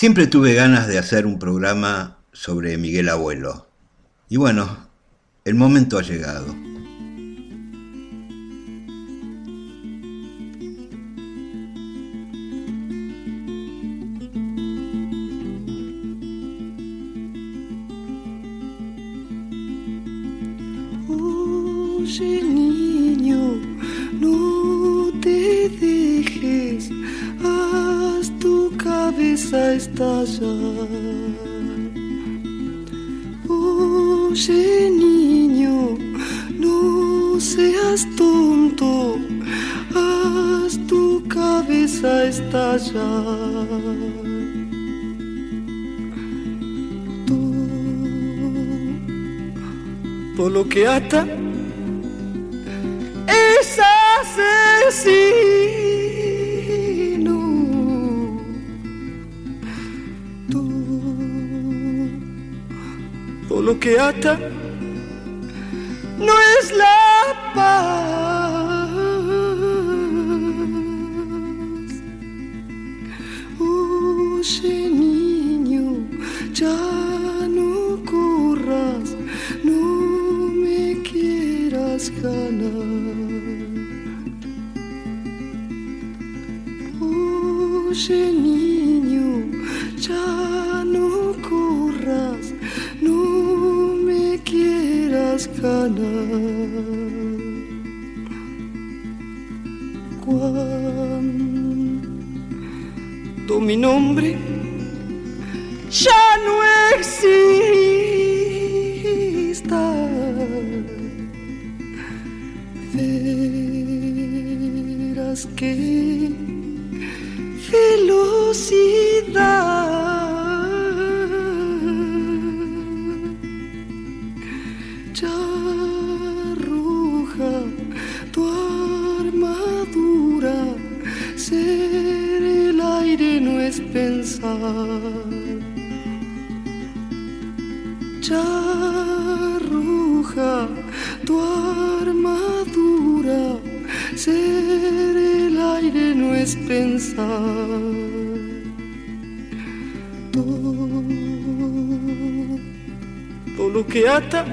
Siempre tuve ganas de hacer un programa sobre Miguel Abuelo. Y bueno, el momento ha llegado. Estallar. Todo lo que ata es asesino. Todo lo que ata no es la paz. Nombre que ata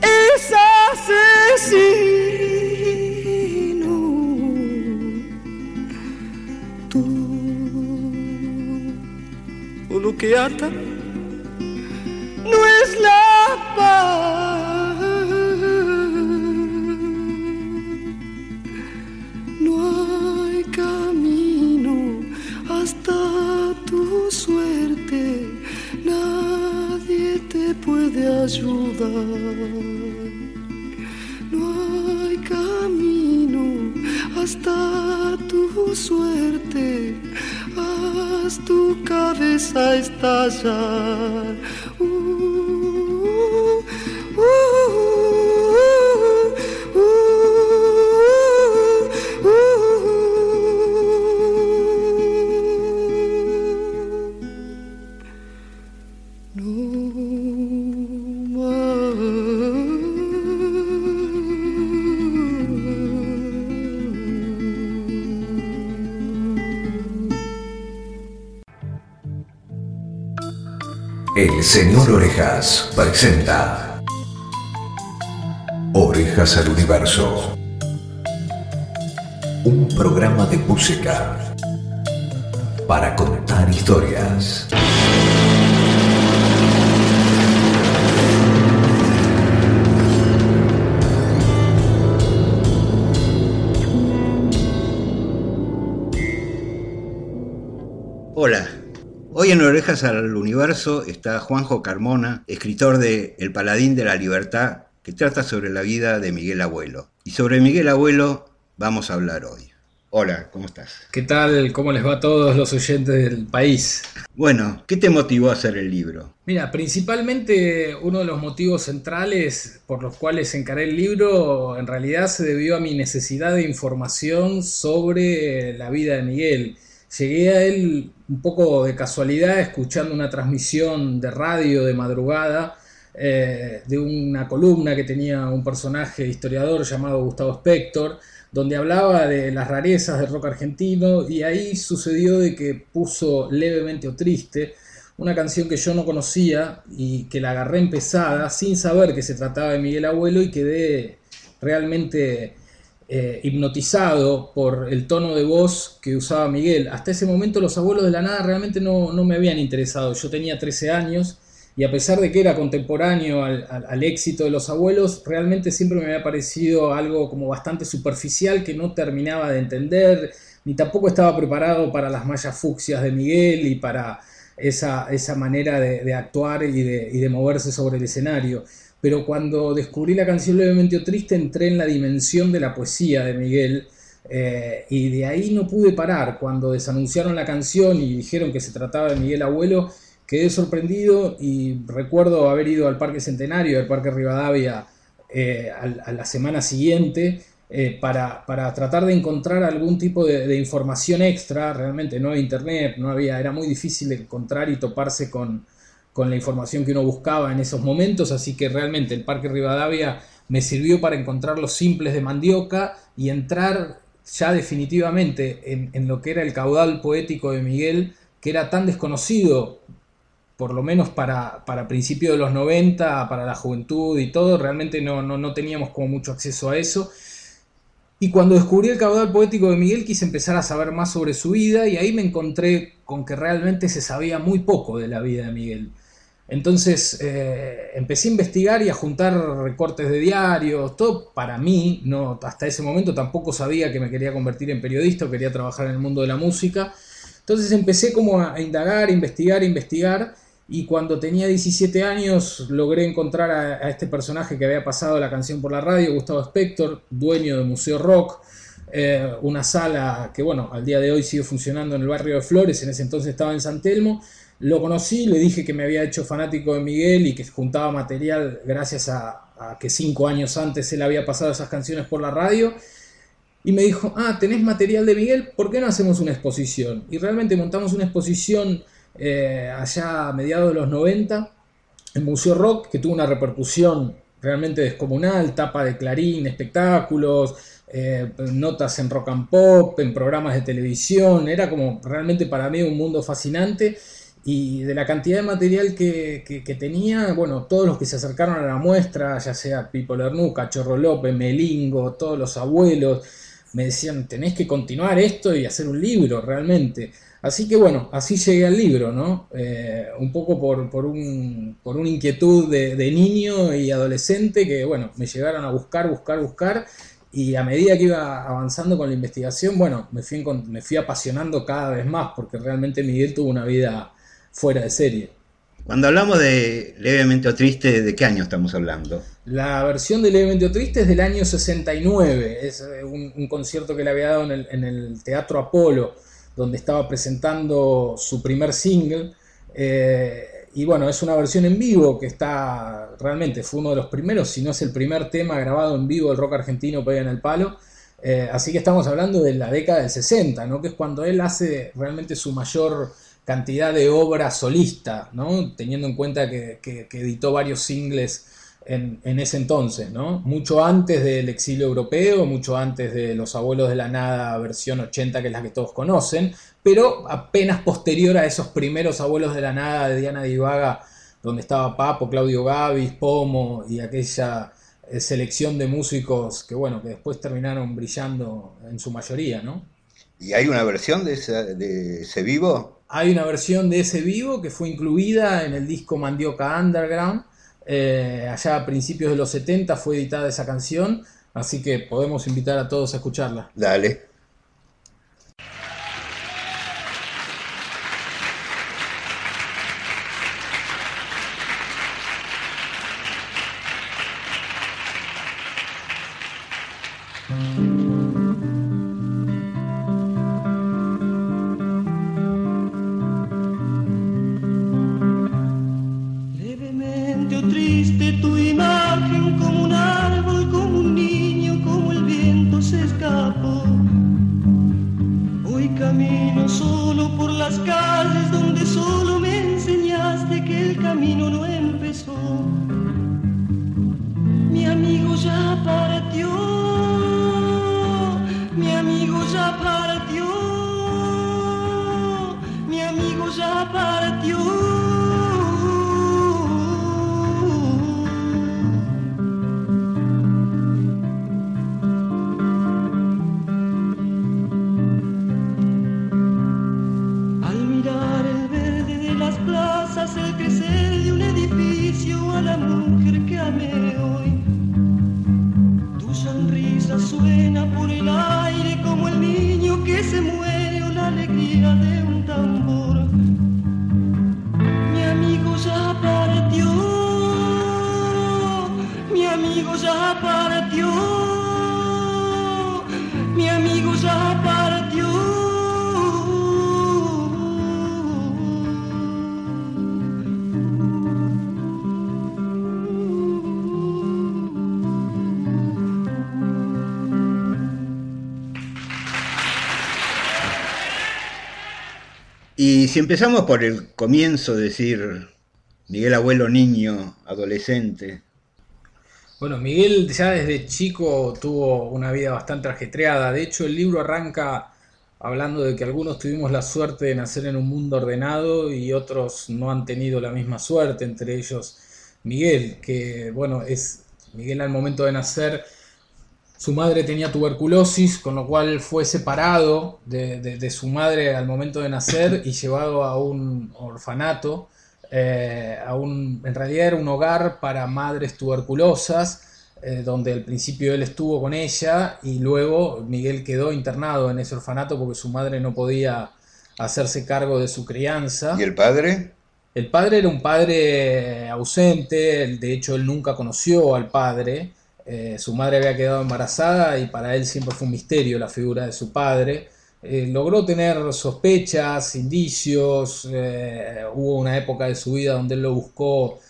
es asesino. Todo lo que ata no es la paz. Ayudar. No hay camino hasta tu suerte, haz tu cabeza estallar. El señor Orejas presenta Orejas al Universo. Un programa de música para contar historias. Hoy en Orejas al Universo está Juanjo Carmona, escritor de El Paladín de la Libertad, que trata sobre la vida de Miguel Abuelo. Y sobre Miguel Abuelo vamos a hablar hoy. Hola, ¿cómo estás? ¿Qué tal? ¿Cómo les va a todos los oyentes del país? Bueno, ¿qué te motivó a hacer el libro? Mira, principalmente uno de los motivos centrales por los cuales encaré el libro en realidad se debió a mi necesidad de información sobre la vida de Miguel. Llegué a él un poco de casualidad escuchando una transmisión de radio de madrugada eh, de una columna que tenía un personaje historiador llamado Gustavo Spector, donde hablaba de las rarezas del rock argentino y ahí sucedió de que puso levemente o triste una canción que yo no conocía y que la agarré empezada sin saber que se trataba de Miguel Abuelo y quedé realmente eh, hipnotizado por el tono de voz que usaba Miguel. Hasta ese momento los abuelos de la nada realmente no, no me habían interesado. Yo tenía 13 años y a pesar de que era contemporáneo al, éxito de los abuelos, realmente siempre me había parecido algo como bastante superficial que no terminaba de entender, ni tampoco estaba preparado para las mallas fucsias de Miguel y para esa, esa manera de, actuar y de, y de, moverse sobre el escenario. Pero cuando descubrí la canción Levemente Triste, entré en la dimensión de la poesía de Miguel. Eh, y de ahí no pude parar. Cuando desanunciaron la canción y dijeron que se trataba de Miguel Abuelo, quedé sorprendido y recuerdo haber ido al Parque Centenario, al Parque Rivadavia, eh, a, la semana siguiente eh, para, tratar de encontrar algún tipo de, información extra. Realmente no había internet, no había, era muy difícil encontrar y toparse con, con la información que uno buscaba en esos momentos, así que realmente el Parque Rivadavia me sirvió para encontrar los simples de Mandioca y entrar ya definitivamente en, lo que era el caudal poético de Miguel, que era tan desconocido por lo menos para, para principios de los 90, para la juventud y todo, realmente no, no, teníamos como mucho acceso a eso. Y cuando descubrí el caudal poético de Miguel quise empezar a saber más sobre su vida y ahí me encontré con que realmente se sabía muy poco de la vida de Miguel. Entonces eh, empecé a investigar y a juntar recortes de diarios, todo para mí, no, hasta ese momento tampoco sabía que me quería convertir en periodista o quería trabajar en el mundo de la música. Entonces empecé como a, a indagar, investigar, investigar y cuando tenía 17 años logré encontrar a, este personaje que había pasado la canción por la radio, Gustavo Spector, dueño de Museo Rock, eh, una sala que bueno, al día de hoy sigue funcionando en el barrio de Flores, en ese entonces estaba en San Telmo. Lo conocí, le dije que me había hecho fanático de Miguel y que juntaba material gracias a, que cinco años antes él había pasado esas canciones por la radio. Y me dijo, ah, ¿tenés material de Miguel? ¿Por qué no hacemos una exposición? Y realmente montamos una exposición eh, allá a mediados de los 90, en Museo Rock, que tuvo una repercusión realmente descomunal, tapa de Clarín, espectáculos, eh, notas en rock and pop, en programas de televisión, era como realmente para mí un mundo fascinante y de la cantidad de material que, tenía, bueno, todos los que se acercaron a la muestra, ya sea Pipo Lernuca, Chorro López, Melingo, todos los abuelos, me decían, tenés que continuar esto y hacer un libro realmente. Así que bueno, así llegué al libro, ¿no? Eh, un poco por, por, un, por una inquietud de, niño y adolescente que, bueno, me llegaron a buscar, buscar, buscar. Y a medida que iba avanzando con la investigación, bueno, me fui, me fui apasionando cada vez más porque realmente Miguel tuvo una vida fuera de serie. Cuando hablamos de Levemente o Triste, ¿de qué año estamos hablando? La versión de Levemente o Triste es del año 69. Es eh, un, concierto que le había dado en el, en el Teatro Apolo donde estaba presentando su primer single. Eh, y bueno, es una versión en vivo que está realmente, fue uno de los primeros, si no es el primer tema grabado en vivo del rock argentino Pega en el Palo. Eh, así que estamos hablando de la década del 60, ¿no? que es cuando él hace realmente su mayor cantidad de obra solista, ¿no? teniendo en cuenta que, que editó varios singles en, ese entonces, ¿no? Mucho antes del exilio europeo, mucho antes de Los Abuelos de la Nada, versión 80, que es la que todos conocen, pero apenas posterior a esos primeros Abuelos de la Nada de Diana Divaga, donde estaba Papo, Claudio Gavis, Pomo y aquella eh, selección de músicos que, bueno, que después terminaron brillando en su mayoría, ¿no? ¿Y hay una versión de de ese vivo? Hay una versión de ese vivo que fue incluida en el disco Mandioca Underground, eh, allá a principios de los 70 fue editada esa canción, así que podemos invitar a todos a escucharla. Dale. je peux Y si empezamos por el comienzo, decir Miguel abuelo niño, adolescente. Bueno, Miguel ya desde chico tuvo una vida bastante ajetreada. De hecho, el libro arranca hablando de que algunos tuvimos la suerte de nacer en un mundo ordenado y otros no han tenido la misma suerte, entre ellos Miguel, que bueno, es Miguel al momento de nacer su madre tenía tuberculosis, con lo cual fue separado de, su madre al momento de nacer y llevado a un orfanato. Eh, a un, en realidad era un hogar para madres tuberculosas, eh, donde al principio él estuvo con ella y luego Miguel quedó internado en ese orfanato porque su madre no podía hacerse cargo de su crianza. ¿Y el padre? El padre era un padre ausente, de hecho él nunca conoció al padre. Eh, su madre había quedado embarazada y para él siempre fue un misterio la figura de su padre. Eh, logró tener sospechas, indicios, eh, hubo una época de su vida donde él lo buscó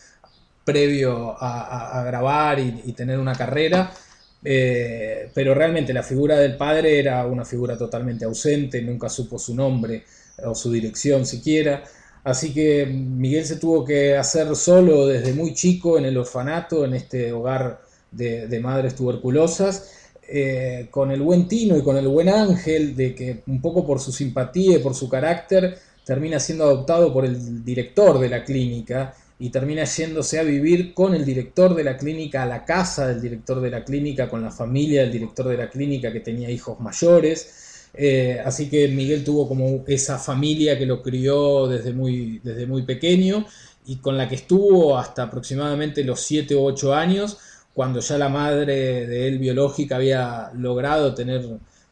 previo a, grabar y, tener una carrera, pero realmente la figura del padre era una figura totalmente ausente, nunca supo su nombre o su dirección siquiera. Así que Miguel se tuvo que hacer solo desde muy chico en el orfanato, en este hogar de, madres tuberculosas, eh, con el buen tino y con el buen ángel, de que un poco por su simpatía y por su carácter termina siendo adoptado por el director de la clínica y termina yéndose a vivir con el director de la clínica a la casa del director de la clínica, con la familia del director de la clínica que tenía hijos mayores. Eh, así que Miguel tuvo como esa familia que lo crió desde muy, desde muy pequeño y con la que estuvo hasta aproximadamente los 7 u 8 años, cuando ya la madre de él biológica había logrado tener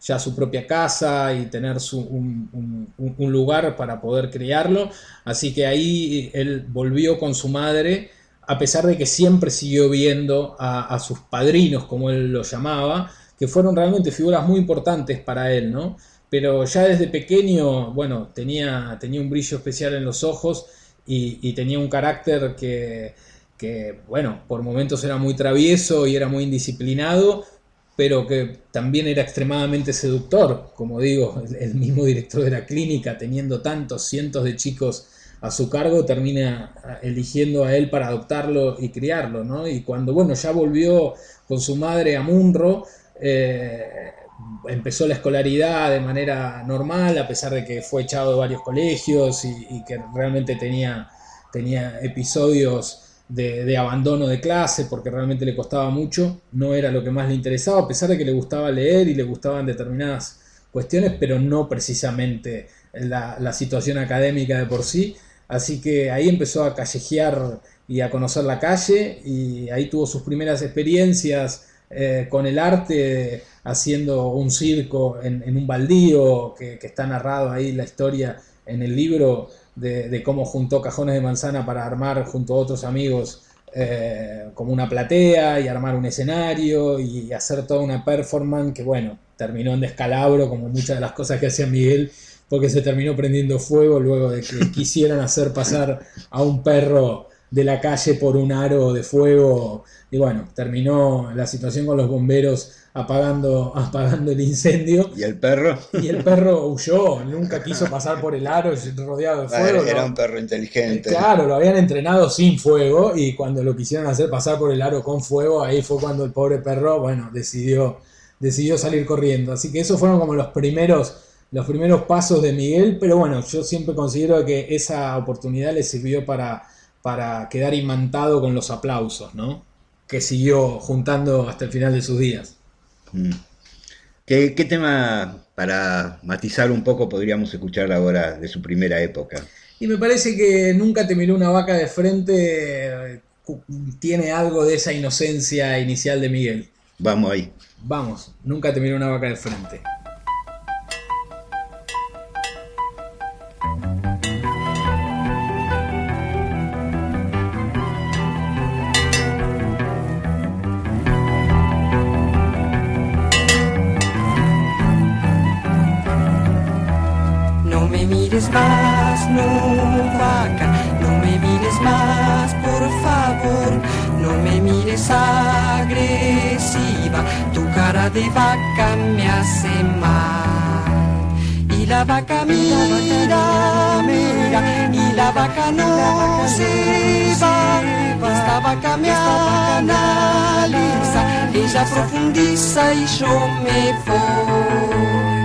ya su propia casa y tener un, lugar para poder criarlo. Así que ahí él volvió con su madre, a pesar de que siempre siguió viendo a, sus padrinos, como él los llamaba, que fueron realmente figuras muy importantes para él, ¿no? Pero ya desde pequeño, bueno, tenía, tenía un brillo especial en los ojos y tenía un carácter que, que, bueno, por momentos era muy travieso y era muy indisciplinado, pero que también era extremadamente seductor, como digo, el mismo director de la clínica, teniendo tantos cientos de chicos a su cargo, termina eligiendo a él para adoptarlo y criarlo, ¿no? Y cuando, bueno, ya volvió con su madre a Munro, eh, empezó la escolaridad de manera normal, a pesar de que fue echado de varios colegios y, y que realmente tenía, tenía episodios de, abandono de clase porque realmente le costaba mucho, no era lo que más le interesaba, a pesar de que le gustaba leer y le gustaban determinadas cuestiones, pero no precisamente la, situación académica de por sí. Así que ahí empezó a callejear y a conocer la calle y ahí tuvo sus primeras experiencias eh, con el arte, haciendo un circo en, un baldío, que, que, está narrado ahí la historia en el libro de, cómo juntó cajones de manzana para armar junto a otros amigos eh, como una platea y armar un escenario y hacer toda una performance que bueno, terminó en descalabro como muchas de las cosas que hacía Miguel porque se terminó prendiendo fuego luego de que quisieran hacer pasar a un perro de la calle por un aro de fuego y bueno, terminó la situación con los bomberos apagando, apagando el incendio. ¿Y el perro? Y el perro huyó, nunca quiso pasar por el aro rodeado de fuego. Era un perro inteligente. Claro, lo habían entrenado sin fuego y cuando lo quisieron hacer pasar por el aro con fuego, ahí fue cuando el pobre perro, bueno, decidió, decidió salir corriendo. Así que esos fueron como los primeros los primeros pasos de Miguel, pero bueno, yo siempre considero que esa oportunidad le sirvió para, para quedar imantado con los aplausos, ¿no? Que siguió juntando hasta el final de sus días. Mm. ¿Qué, ¿Qué, tema para matizar un poco podríamos escuchar ahora de su primera época? Y me parece que nunca te miró una vaca de frente, tiene algo de esa inocencia inicial de Miguel. Vamos ahí. Vamos, nunca te miró una vaca de frente. Vaca me hace mal. Y la vaca mira, mira, y la vaca no se va, esta vaca me analiza, ella profundiza y yo me voy.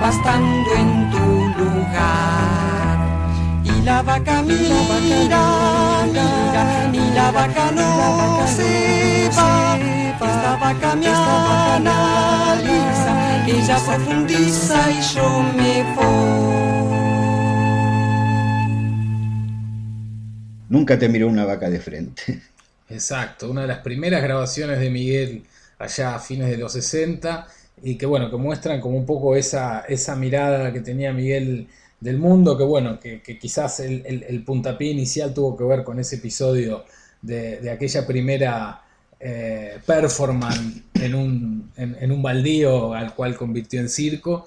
Pastando en tu lugar. Y la vaca mira, mira, y la vaca no se va. Esta vaca me analiza, ella profundiza y yo me voy. Nunca te miró una vaca de frente. Exacto, una de las primeras grabaciones de Miguel allá a fines de los 60 y que bueno, que muestran como un poco esa, esa mirada que tenía Miguel del mundo, que bueno, que, quizás el, puntapié inicial tuvo que ver con ese episodio de, aquella primera eh, performance en un, en un baldío al cual convirtió en circo,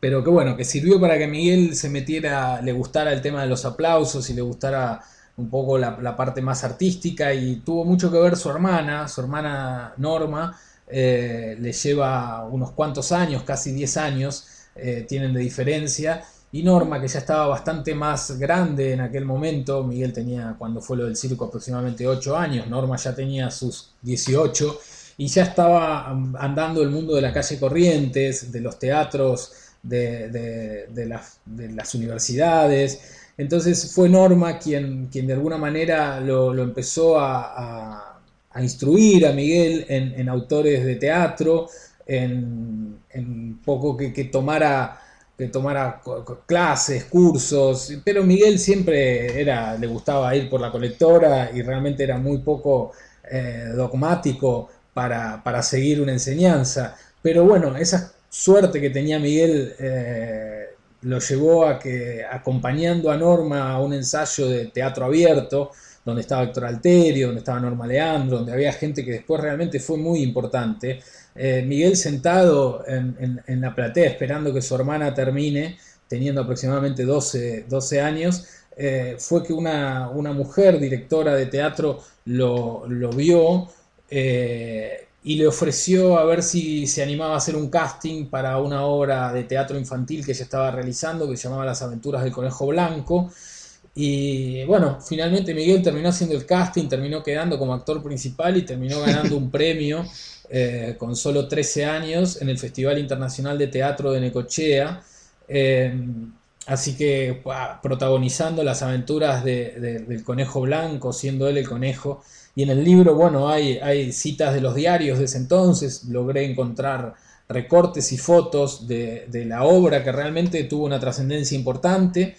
pero que bueno, que sirvió para que Miguel se metiera, le gustara el tema de los aplausos y le gustara un poco la, parte más artística y tuvo mucho que ver su hermana, su hermana Norma, eh, le lleva unos cuantos años, casi 10 años, eh, tienen de diferencia, y Norma, que ya estaba bastante más grande en aquel momento, Miguel tenía cuando fue lo del circo aproximadamente 8 años, Norma ya tenía sus 18, y ya estaba andando el mundo de la calle Corrientes, de los teatros, de, las, de las universidades, entonces fue Norma quien, quien de alguna manera lo, empezó a, instruir a Miguel en, autores de teatro, en, en poco que, tomara que tomara clases, cursos, pero Miguel siempre era, le gustaba ir por la colectora y realmente era muy poco eh, dogmático para, seguir una enseñanza. Pero bueno, esa suerte que tenía Miguel eh, lo llevó a que, acompañando a Norma a un ensayo de teatro abierto, donde estaba Héctor Alterio, donde estaba Norma Leandro, donde había gente que después realmente fue muy importante, eh, Miguel sentado en, la platea esperando que su hermana termine, teniendo aproximadamente 12, 12 años, eh, fue que una, mujer directora de teatro lo, vio eh, y le ofreció a ver si se animaba a hacer un casting para una obra de teatro infantil que ella estaba realizando, que se llamaba Las aventuras del conejo blanco. Y bueno, finalmente Miguel terminó haciendo el casting, terminó quedando como actor principal y terminó ganando un premio eh, con solo 13 años en el Festival Internacional de Teatro de Necochea. Eh, así que protagonizando las aventuras del conejo blanco, siendo él el conejo y en el libro, bueno, hay, hay citas de los diarios de ese entonces, logré encontrar recortes y fotos de, la obra que realmente tuvo una trascendencia importante.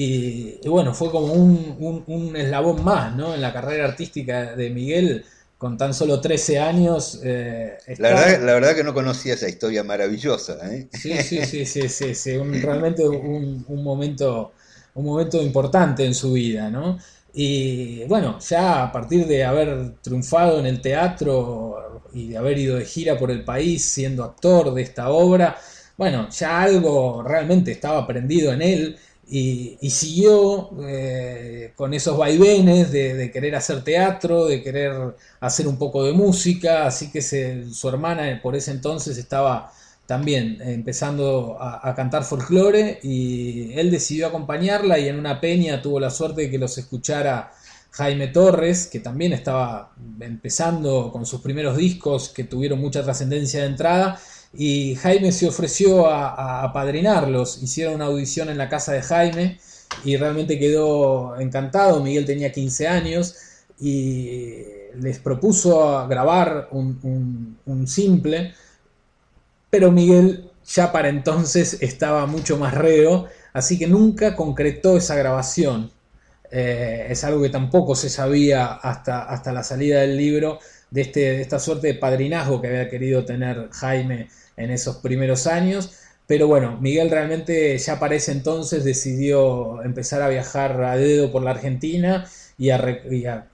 Y, bueno, fue como un, eslabón más ¿no? en la carrera artística de Miguel, con tan solo 13 años. Eh, la, verdad, la verdad que no conocía esa historia maravillosa. ¿eh? Sí, sí, sí, sí, sí, sí realmente un, momento, un momento importante en su vida. ¿no? Y bueno, ya a partir de haber triunfado en el teatro y de haber ido de gira por el país siendo actor de esta obra, bueno, ya algo realmente estaba prendido en él y, siguió eh, con esos vaivenes de, querer hacer teatro, de querer hacer un poco de música, así que su hermana por ese entonces estaba también empezando a, cantar folclore y él decidió acompañarla y en una peña tuvo la suerte de que los escuchara Jaime Torres, que también estaba empezando con sus primeros discos que tuvieron mucha trascendencia de entrada y Jaime se ofreció a, apadrinarlos. Hicieron una audición en la casa de Jaime y realmente quedó encantado. Miguel tenía 15 años y les propuso grabar un, simple, pero Miguel ya para entonces estaba mucho más reo, así que nunca concretó esa grabación. Eh, es algo que tampoco se sabía hasta, hasta la salida del libro de, este, de esta suerte de padrinazgo que había querido tener Jaime en esos primeros años. Pero bueno, Miguel realmente ya para ese entonces decidió empezar a viajar a dedo por la Argentina y a,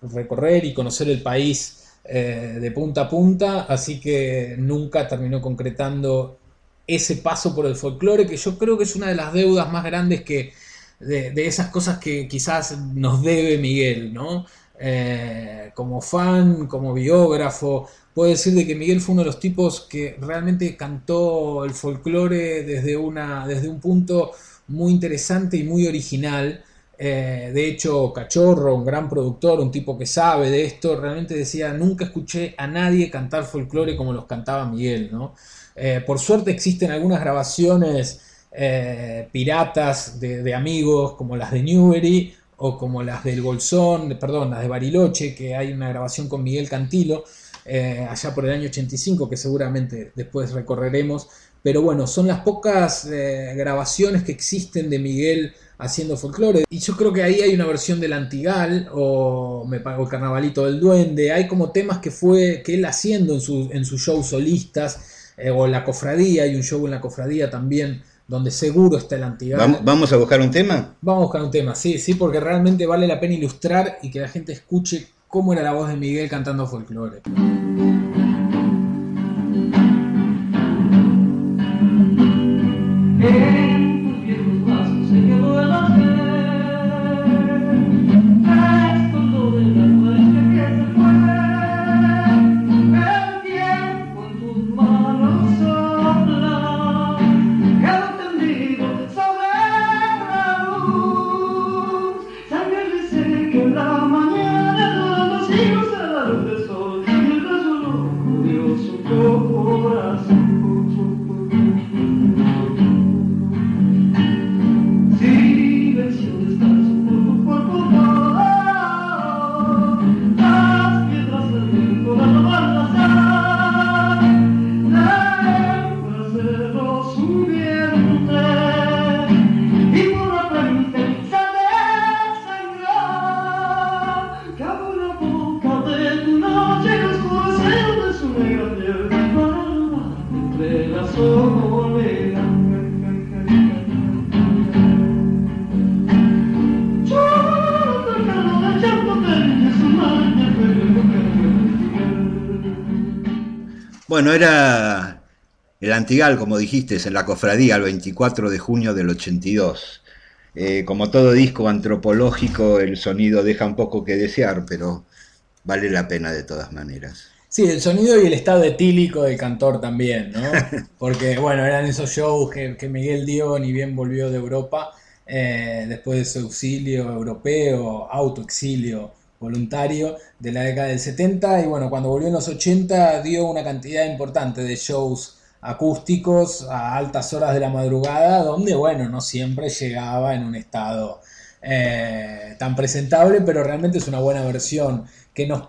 recorrer y conocer el país eh, de punta a punta, así que nunca terminó concretando ese paso por el folclore, que yo creo que es una de las deudas más grandes que de, de esas cosas que quizás nos debe Miguel, ¿no? Eh, como fan, como biógrafo, puedo decir de que Miguel fue uno de los tipos que realmente cantó el folclore desde, una, desde un punto muy interesante y muy original. Eh, de hecho, Cachorro, un gran productor, un tipo que sabe de esto, realmente decía, nunca escuché a nadie cantar folclore como los cantaba Miguel. ¿no? Eh, por suerte existen algunas grabaciones piratas de, de, amigos, como las de Newbery, o como las del Bolsón, perdón, las de Bariloche, que hay una grabación con Miguel Cantilo, eh, allá por el año 85, que seguramente después recorreremos. Pero bueno, son las pocas eh, grabaciones que existen de Miguel haciendo folclore. Y yo creo que ahí hay una versión del Antigal o me pago el Carnavalito del Duende. Hay como temas que fue que él haciendo en sus en su show solistas eh, o la cofradía. Hay un show en la cofradía también donde seguro está el antigal. ¿Vamos a buscar un tema? Vamos a buscar un tema, sí, sí, porque realmente vale la pena ilustrar y que la gente escuche cómo era la voz de Miguel cantando folclore. Bueno, era el Antigal, como dijiste, en la cofradía el 24 de junio del 82. Eh, como todo disco antropológico, el sonido deja un poco que desear, pero vale la pena de todas maneras. Sí, el sonido y el estado etílico del cantor también, ¿no? Porque, bueno, eran esos shows que, Miguel dio ni bien volvió de Europa, eh, después de su exilio europeo, autoexilio voluntario de la década del 70 y bueno, cuando volvió en los 80 dio una cantidad importante de shows acústicos a altas horas de la madrugada, donde bueno, no siempre llegaba en un estado eh, tan presentable, pero realmente es una buena versión que nos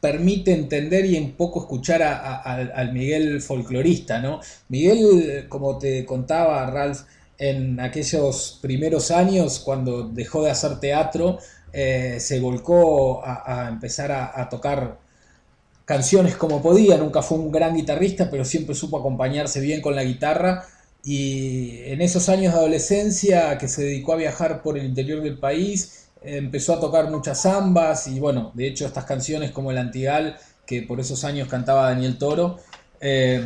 permite entender y en poco escuchar al Miguel folclorista, ¿no? Miguel, como te contaba Ralph, en aquellos primeros años, cuando dejó de hacer teatro, eh, se volcó a, empezar a, tocar canciones como podía, nunca fue un gran guitarrista, pero siempre supo acompañarse bien con la guitarra. Y en esos años de adolescencia que se dedicó a viajar por el interior del país, empezó a tocar muchas zambas y bueno, de hecho estas canciones como el Antigal, que por esos años cantaba Daniel Toro, eh,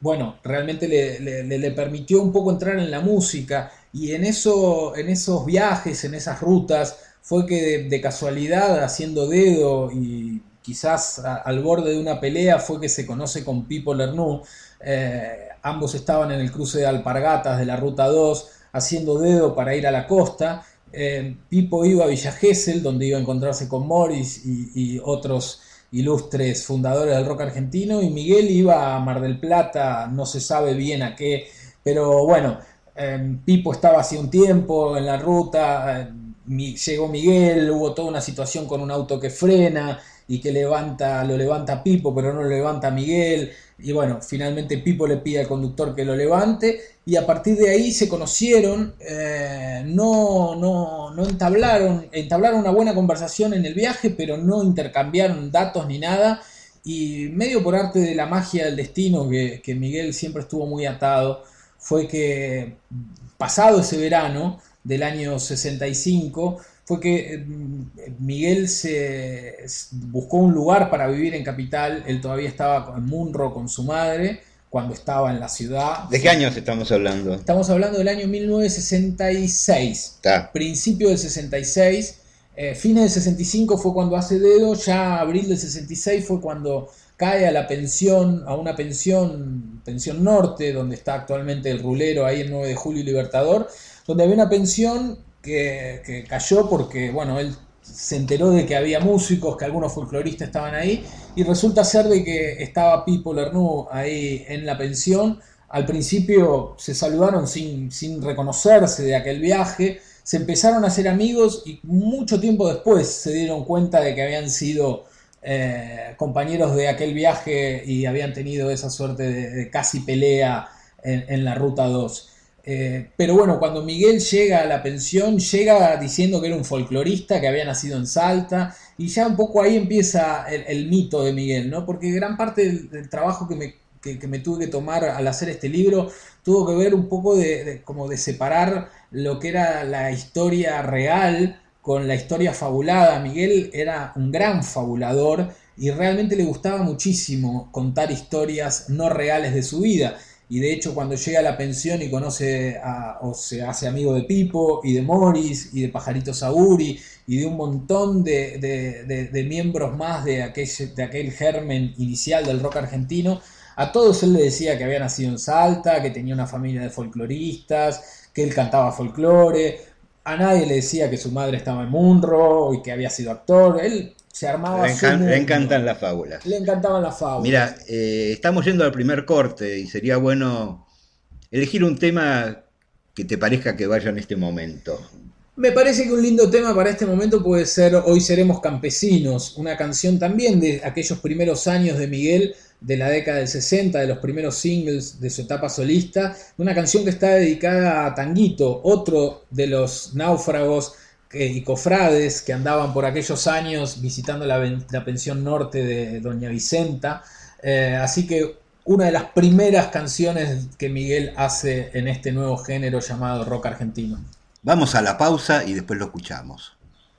bueno, realmente le, permitió un poco entrar en la música y en, eso, en esos viajes, en esas rutas, fue que de, casualidad, haciendo dedo y quizás al borde de una pelea, fue que se conoce con Pipo Lernoux. Eh, ambos estaban en el cruce de Alpargatas de la Ruta 2, haciendo dedo para ir a la costa. Eh, Pipo iba a Villa Gesell, donde iba a encontrarse con Morris y otros ilustres fundadores del rock argentino, y Miguel iba a Mar del Plata, no se sabe bien a qué, pero bueno, em, Pipo estaba hace un tiempo en la ruta, llegó Miguel, hubo toda una situación con un auto que frena y que levanta, lo levanta Pipo, pero no lo levanta Miguel, y bueno, finalmente Pipo le pide al conductor que lo levante y a partir de ahí se conocieron, eh, no, no, no, entablaron, entablaron una buena conversación en el viaje, pero no intercambiaron datos ni nada. Y medio por arte de la magia del destino que, que Miguel siempre estuvo muy atado, fue que pasado ese verano del año 65, fue que eh, Miguel se buscó un lugar para vivir en Capital, él todavía estaba en Munro con su madre cuando estaba en la ciudad. ¿De qué años estamos hablando? Estamos hablando del año 1966, principio del 66, eh, fines del 65 fue cuando hace dedo, ya abril del 66 fue cuando cae a la pensión, a una pensión, pensión norte, donde está actualmente el rulero ahí el 9 de julio Libertador, donde había una pensión que, cayó porque, bueno, él se enteró de que había músicos, que algunos folcloristas estaban ahí, y resulta ser de que estaba Pipo Lernoux ahí en la pensión. Al principio se saludaron sin, sin reconocerse de aquel viaje, se empezaron a hacer amigos y mucho tiempo después se dieron cuenta de que habían sido eh, compañeros de aquel viaje y habían tenido esa suerte de, casi pelea en, en la Ruta 2. Eh, pero bueno, cuando Miguel llega a la pensión, llega diciendo que era un folclorista, que había nacido en Salta, y ya un poco ahí empieza el, mito de Miguel, ¿no? Porque gran parte del, trabajo que me, tuve que tomar al hacer este libro tuvo que ver un poco de, como de separar lo que era la historia real con la historia fabulada. Miguel era un gran fabulador y realmente le gustaba muchísimo contar historias no reales de su vida y de hecho cuando llega a la pensión y conoce a, o se hace amigo de Pipo y de Morris y de Pajarito Sauri y de un montón de, miembros más de aquel, de aquel germen inicial del rock argentino, a todos él le decía que había nacido en Salta, que tenía una familia de folcloristas, que él cantaba folclore, a nadie le decía que su madre estaba en Munro y que había sido actor, él se armaba le, encantan las fábulas. Le encantaban las fábulas. Mira, eh, estamos yendo al primer corte y sería bueno elegir un tema que te parezca que vaya en este momento. Me parece que un lindo tema para este momento puede ser Hoy seremos campesinos, una canción también de aquellos primeros años de Miguel, de la década del 60, de los primeros singles de su etapa solista, una canción que está dedicada a Tanguito, otro de los náufragos y cofrades que andaban por aquellos años visitando la, pensión norte de Doña Vicenta. Eh, así que una de las primeras canciones que Miguel hace en este nuevo género llamado rock argentino. Vamos a la pausa y después lo escuchamos.